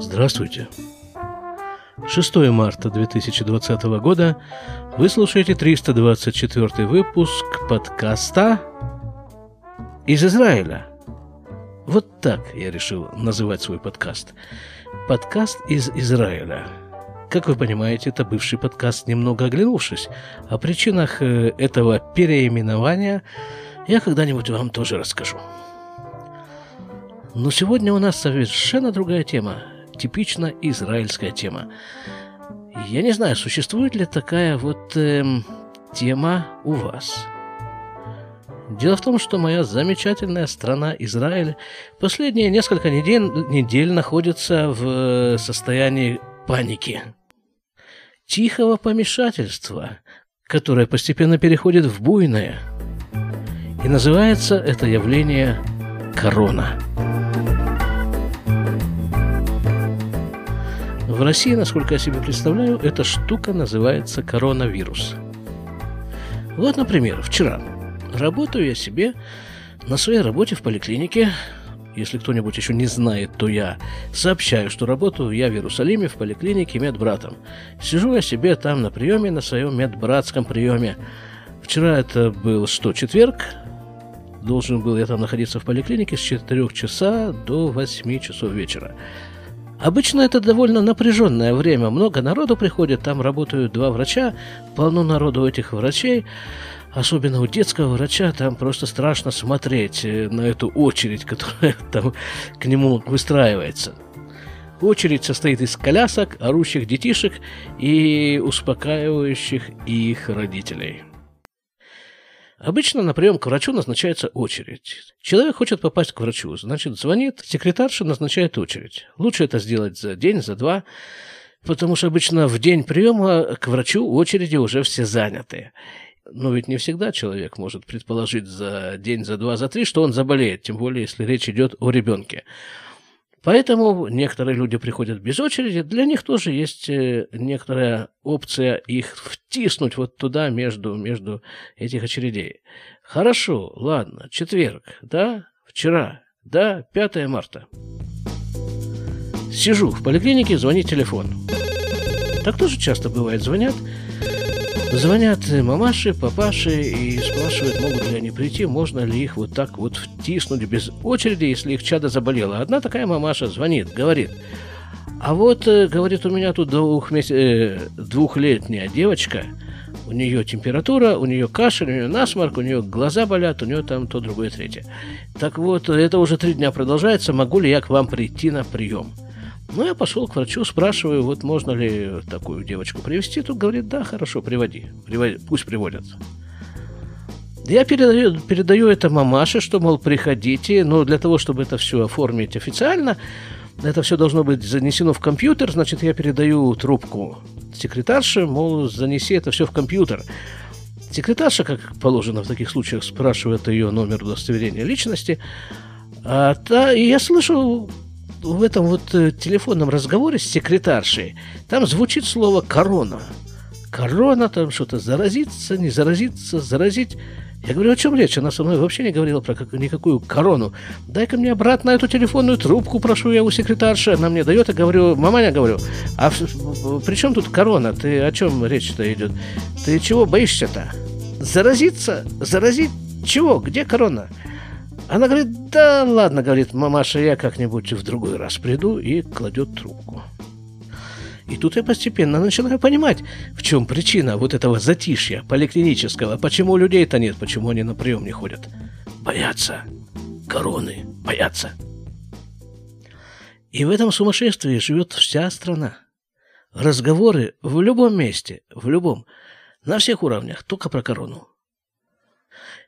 Здравствуйте. 6 марта 2020 года вы слушаете 324 выпуск подкаста из Израиля. Вот так я решил называть свой подкаст. Подкаст из Израиля. Как вы понимаете, это бывший подкаст, немного оглянувшись. О причинах э, этого переименования я когда-нибудь вам тоже расскажу. Но сегодня у нас совершенно другая тема, типично израильская тема. Я не знаю, существует ли такая вот эм, тема у вас. Дело в том, что моя замечательная страна Израиль последние несколько недель, недель находится в состоянии паники, тихого помешательства, которое постепенно переходит в буйное. И называется это явление корона. В России, насколько я себе представляю, эта штука называется коронавирус. Вот, например, вчера работаю я себе на своей работе в поликлинике. Если кто-нибудь еще не знает, то я сообщаю, что работаю я в Иерусалиме в поликлинике медбратом. Сижу я себе там на приеме, на своем медбратском приеме. Вчера это был что, четверг? Должен был я там находиться в поликлинике с 4 часа до 8 часов вечера. Обычно это довольно напряженное время. Много народу приходит, там работают два врача, полно народу этих врачей. Особенно у детского врача там просто страшно смотреть э, на эту очередь, которая там к нему выстраивается. Очередь состоит из колясок, орущих детишек и успокаивающих их родителей. Обычно на прием к врачу назначается очередь. Человек хочет попасть к врачу, значит, звонит, секретарша назначает очередь. Лучше это сделать за день, за два, потому что обычно в день приема к врачу очереди уже все заняты. Но ведь не всегда человек может предположить за день, за два, за три, что он заболеет, тем более, если речь идет о ребенке. Поэтому некоторые люди приходят без очереди. Для них тоже есть э, некоторая опция их втиснуть вот туда, между, между этих очередей. Хорошо, ладно, четверг, да, вчера, да, 5 марта. Сижу в поликлинике, звонит телефон. Так тоже часто бывает, звонят, Звонят мамаши, папаши и спрашивают, могут ли они прийти, можно ли их вот так вот втиснуть без очереди, если их чадо заболело. Одна такая мамаша звонит, говорит, а вот, э, говорит, у меня тут двухмесяц... э, двухлетняя девочка, у нее температура, у нее кашель, у нее насморк, у нее глаза болят, у нее там то, другое, третье. Так вот, это уже три дня продолжается, могу ли я к вам прийти на прием? Ну, я пошел к врачу, спрашиваю, вот можно ли такую девочку привести. Тут говорит, да, хорошо, приводи, приводи пусть приводят. Я передаю, передаю это мамаше, что, мол, приходите, но для того, чтобы это все оформить официально, это все должно быть занесено в компьютер, значит, я передаю трубку секретарше, мол, занеси это все в компьютер. Секретарша, как положено в таких случаях, спрашивает ее номер удостоверения личности, а та, и я слышу в этом вот э, телефонном разговоре с секретаршей, там звучит слово «корона». Корона, там что-то заразиться, не заразиться, заразить. Я говорю, о чем речь? Она со мной вообще не говорила про как, никакую корону. Дай-ка мне обратно эту телефонную трубку, прошу я у секретарши. Она мне дает, и говорю, маманя, говорю, а при чем тут корона? Ты о чем речь-то идет? Ты чего боишься-то? Заразиться? Заразить? Чего? Где корона? Она говорит, да ладно, говорит, мамаша, я как-нибудь в другой раз приду и кладет трубку. И тут я постепенно начинаю понимать, в чем причина вот этого затишья поликлинического, почему людей-то нет, почему они на прием не ходят. Боятся. Короны. Боятся. И в этом сумасшествии живет вся страна. Разговоры в любом месте, в любом, на всех уровнях, только про корону.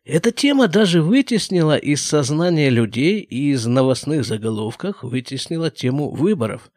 Эта тема даже вытеснила из сознания людей и из новостных заголовков вытеснила тему выборов.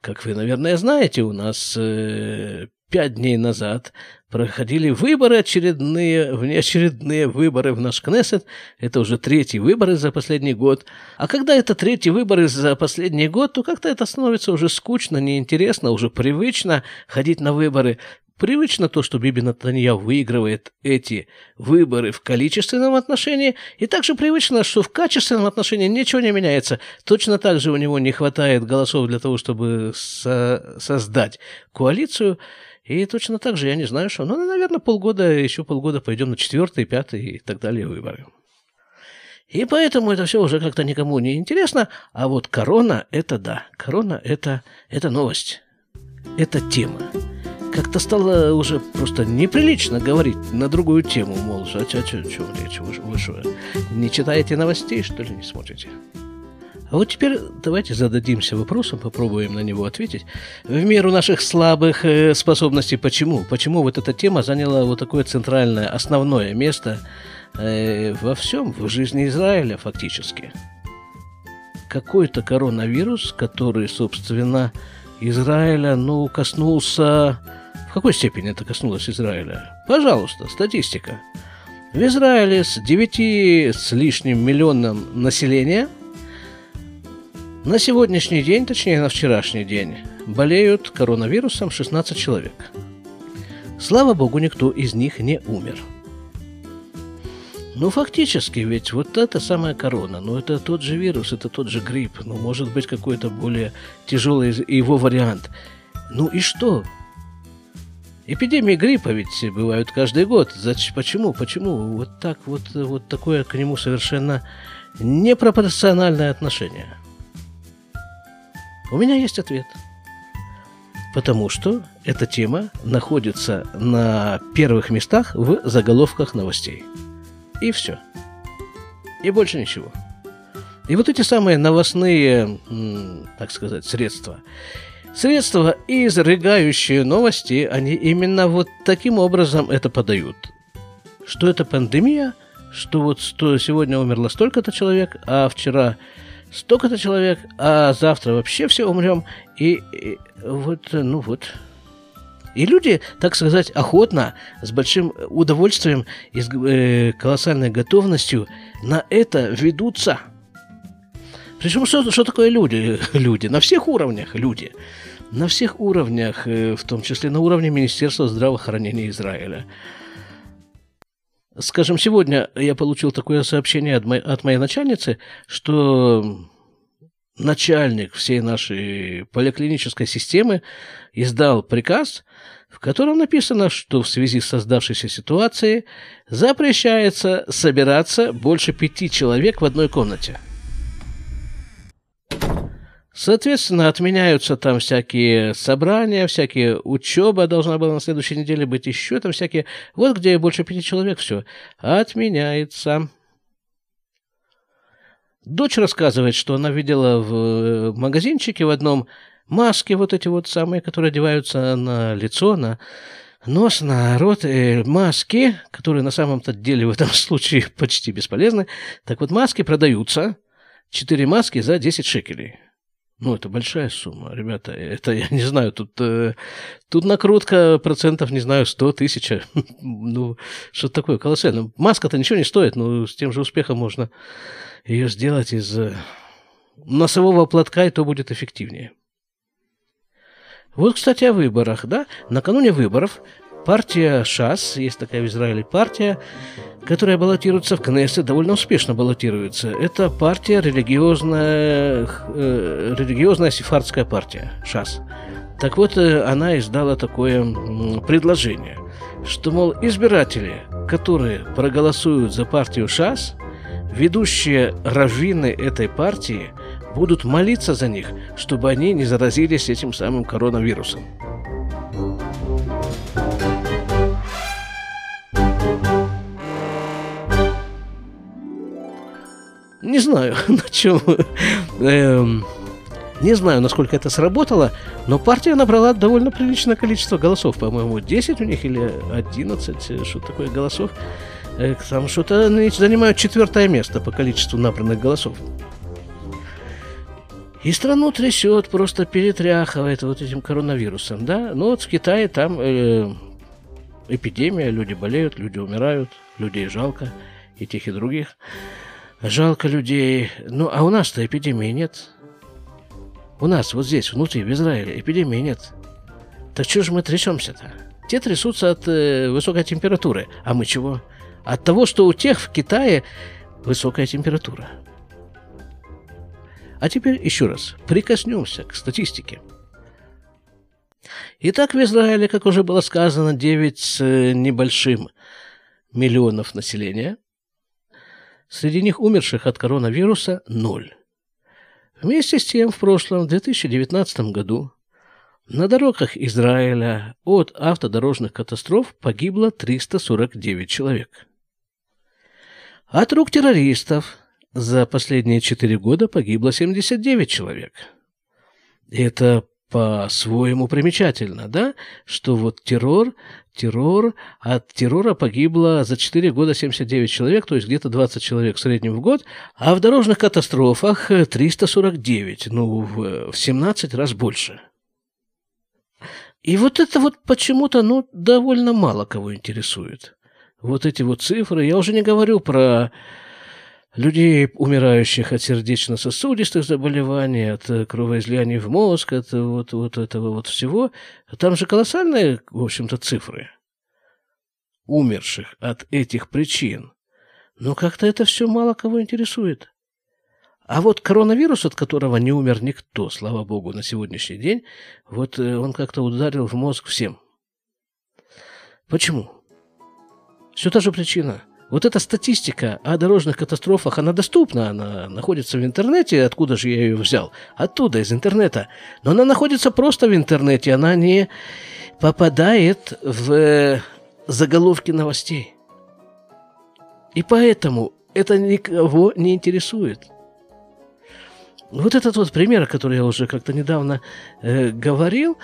Как вы, наверное, знаете, у нас э, пять дней назад проходили выборы очередные, внеочередные выборы в наш Кнессет. Это уже третий выборы за последний год. А когда это третий выборы за последний год, то как-то это становится уже скучно, неинтересно, уже привычно ходить на выборы. Привычно то, что Биби Натанья выигрывает эти выборы в количественном отношении, и также привычно, что в качественном отношении ничего не меняется. Точно так же у него не хватает голосов для того, чтобы со создать коалицию, и точно так же, я не знаю, что, ну, наверное, полгода, еще полгода пойдем на четвертый, пятый и так далее выборы. И поэтому это все уже как-то никому не интересно, а вот корона – это да, корона – это, это новость, это тема как-то стало уже просто неприлично говорить на другую тему, мол, а что, что, что речь, вы, вы что, не читаете новостей, что ли, не смотрите? А вот теперь давайте зададимся вопросом, попробуем на него ответить. В меру наших слабых э, способностей, почему? Почему вот эта тема заняла вот такое центральное, основное место э, во всем, в жизни Израиля фактически? Какой-то коронавирус, который, собственно, Израиля, ну, коснулся какой степени это коснулось Израиля? Пожалуйста, статистика. В Израиле с 9 с лишним миллионом населения на сегодняшний день, точнее на вчерашний день, болеют коронавирусом 16 человек. Слава богу, никто из них не умер. Ну, фактически, ведь вот это самая корона, ну, это тот же вирус, это тот же грипп, ну, может быть, какой-то более тяжелый его вариант. Ну и что? Эпидемии гриппа ведь бывают каждый год. Зачем, почему? Почему вот так вот, вот такое к нему совершенно непропорциональное отношение? У меня есть ответ. Потому что эта тема находится на первых местах в заголовках новостей. И все. И больше ничего. И вот эти самые новостные, так сказать, средства Средства, изрыгающие новости, они именно вот таким образом это подают. Что это пандемия, что вот что сегодня умерло столько-то человек, а вчера столько-то человек, а завтра вообще все умрем. И, и вот, ну вот. И люди, так сказать, охотно, с большим удовольствием и с э, колоссальной готовностью на это ведутся – причем что, что такое люди? Люди. На всех уровнях люди. На всех уровнях, э, в том числе на уровне Министерства здравоохранения Израиля. Скажем, сегодня я получил такое сообщение от, моей, от моей начальницы, что начальник всей нашей поликлинической системы издал приказ, в котором написано, что в связи с создавшейся ситуацией запрещается собираться больше пяти человек в одной комнате – Соответственно, отменяются там всякие собрания, всякие учеба должна была на следующей неделе быть, еще там всякие... Вот где больше пяти человек все отменяется. Дочь рассказывает, что она видела в магазинчике в одном маски вот эти вот самые, которые одеваются на лицо, на нос, на рот, э, маски, которые на самом-то деле в этом случае почти бесполезны. Так вот, маски продаются. Четыре маски за 10 шекелей. Ну, это большая сумма, ребята. Это, я не знаю, тут, э, тут накрутка процентов, не знаю, 100 тысяч. ну, что такое колоссально. Маска-то ничего не стоит, но с тем же успехом можно ее сделать из э, носового платка, и то будет эффективнее. Вот, кстати, о выборах, да? Накануне выборов партия ШАС, есть такая в Израиле партия, которая баллотируется в Кнессет, довольно успешно баллотируется. Это партия религиозная, э, религиозная сефардская партия, ШАС. Так вот, э, она издала такое предложение, что, мол, избиратели, которые проголосуют за партию ШАС, ведущие раввины этой партии будут молиться за них, чтобы они не заразились этим самым коронавирусом. Не знаю, на чем... Эм, не знаю, насколько это сработало, но партия набрала довольно приличное количество голосов. По-моему, 10 у них или 11, э, что такое голосов. Э, там что-то они занимают четвертое место по количеству набранных голосов. И страну трясет, просто перетряхивает вот этим коронавирусом, да? Ну вот в Китае там э, эпидемия, люди болеют, люди умирают, людей жалко, и тех, и других. Жалко людей. Ну, а у нас-то эпидемии нет. У нас вот здесь, внутри, в Израиле, эпидемии нет. Так что же мы трясемся-то? Те трясутся от э, высокой температуры. А мы чего? От того, что у тех в Китае высокая температура. А теперь еще раз прикоснемся к статистике. Итак, в Израиле, как уже было сказано, 9 с э, небольшим миллионов населения. Среди них умерших от коронавируса – ноль. Вместе с тем, в прошлом, 2019 году, на дорогах Израиля от автодорожных катастроф погибло 349 человек. От рук террористов за последние четыре года погибло 79 человек. Это по-своему примечательно, да, что вот террор, террор, от террора погибло за 4 года 79 человек, то есть где-то 20 человек в среднем в год, а в дорожных катастрофах 349, ну, в 17 раз больше. И вот это вот почему-то, ну, довольно мало кого интересует. Вот эти вот цифры, я уже не говорю про людей, умирающих от сердечно-сосудистых заболеваний, от э, кровоизлияний в мозг, от вот, вот этого вот всего. Там же колоссальные, в общем-то, цифры умерших от этих причин. Но как-то это все мало кого интересует. А вот коронавирус, от которого не умер никто, слава богу, на сегодняшний день, вот э, он как-то ударил в мозг всем. Почему? Все та же причина – вот эта статистика о дорожных катастрофах, она доступна, она находится в интернете. Откуда же я ее взял? Оттуда, из интернета. Но она находится просто в интернете, она не попадает в заголовки новостей. И поэтому это никого не интересует. Вот этот вот пример, который я уже как-то недавно э, говорил,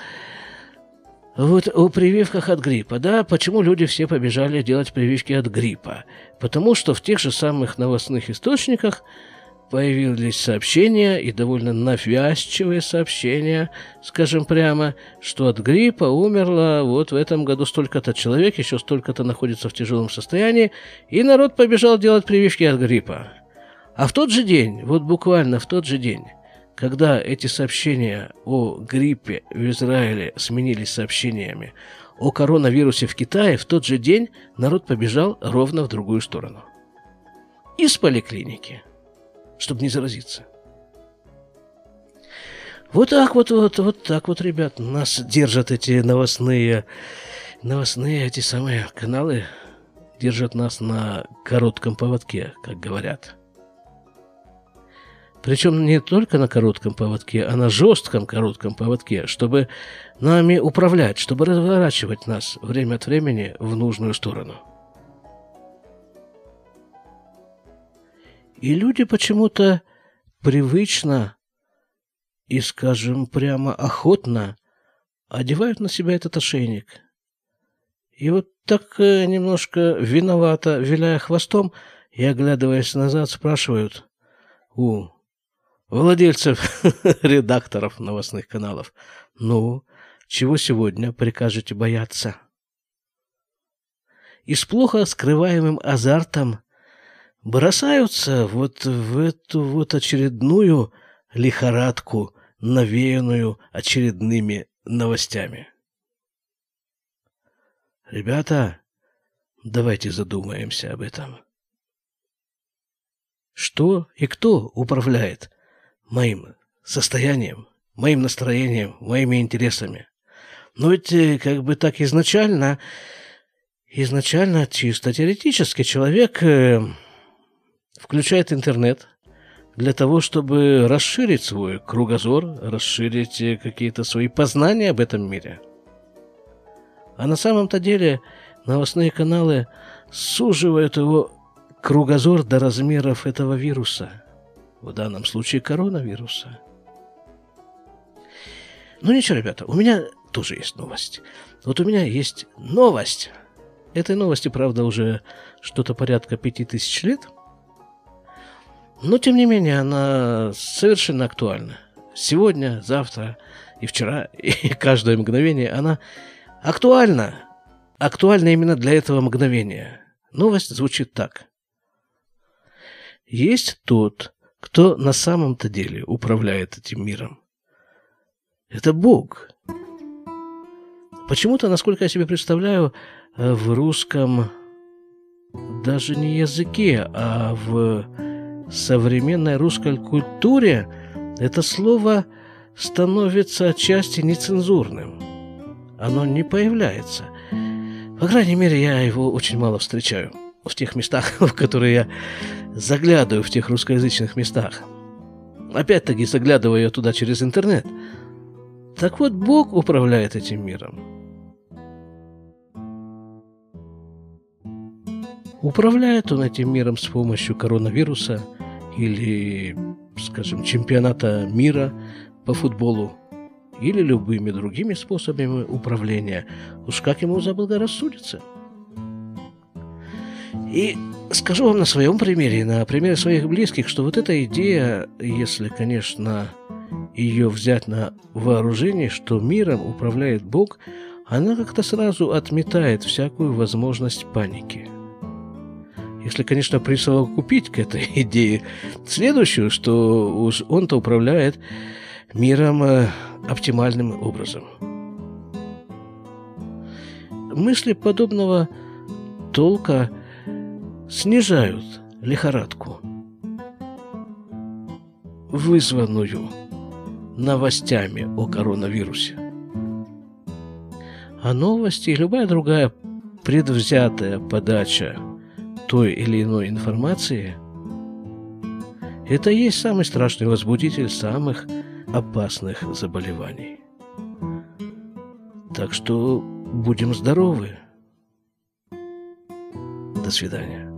вот о прививках от гриппа, да, почему люди все побежали делать прививки от гриппа? Потому что в тех же самых новостных источниках появились сообщения, и довольно навязчивые сообщения, скажем прямо, что от гриппа умерло вот в этом году столько-то человек, еще столько-то находится в тяжелом состоянии, и народ побежал делать прививки от гриппа. А в тот же день, вот буквально в тот же день, когда эти сообщения о гриппе в Израиле сменились сообщениями о коронавирусе в Китае, в тот же день народ побежал ровно в другую сторону. Из поликлиники, чтобы не заразиться. Вот так вот, вот, вот так вот, ребят, нас держат эти новостные, новостные эти самые каналы, держат нас на коротком поводке, как говорят – причем не только на коротком поводке, а на жестком коротком поводке, чтобы нами управлять, чтобы разворачивать нас время от времени в нужную сторону. И люди почему-то привычно и, скажем прямо, охотно одевают на себя этот ошейник. И вот так э, немножко виновато, виляя хвостом и оглядываясь назад, спрашивают у владельцев, редакторов новостных каналов. Ну, чего сегодня прикажете бояться? И с плохо скрываемым азартом бросаются вот в эту вот очередную лихорадку, навеянную очередными новостями. Ребята, давайте задумаемся об этом. Что и кто управляет моим состоянием, моим настроением, моими интересами. Но ведь э, как бы так изначально, изначально чисто теоретически человек э, включает интернет для того, чтобы расширить свой кругозор, расширить э, какие-то свои познания об этом мире. А на самом-то деле новостные каналы суживают его кругозор до размеров этого вируса – в данном случае коронавируса. Ну ничего, ребята, у меня тоже есть новость. Вот у меня есть новость. Этой новости, правда, уже что-то порядка пяти тысяч лет. Но, тем не менее, она совершенно актуальна. Сегодня, завтра и вчера, и каждое мгновение она актуальна. Актуальна именно для этого мгновения. Новость звучит так. Есть тот, кто на самом-то деле управляет этим миром? Это Бог. Почему-то, насколько я себе представляю, э, в русском даже не языке, а в современной русской культуре это слово становится отчасти нецензурным. Оно не появляется. По крайней мере, я его очень мало встречаю в тех местах, в которые я заглядываю, в тех русскоязычных местах. Опять-таки заглядываю туда через интернет. Так вот, Бог управляет этим миром. Управляет он этим миром с помощью коронавируса или, скажем, чемпионата мира по футболу или любыми другими способами управления. Уж как ему заблагорассудится. И скажу вам на своем примере, на примере своих близких, что вот эта идея, если, конечно, ее взять на вооружение, что миром управляет Бог, она как-то сразу отметает всякую возможность паники. Если, конечно, присовокупить к этой идее следующую, что уж он-то управляет миром э, оптимальным образом. Мысли подобного толка снижают лихорадку, вызванную новостями о коронавирусе. А новости и любая другая предвзятая подача той или иной информации – это и есть самый страшный возбудитель самых опасных заболеваний. Так что будем здоровы. До свидания.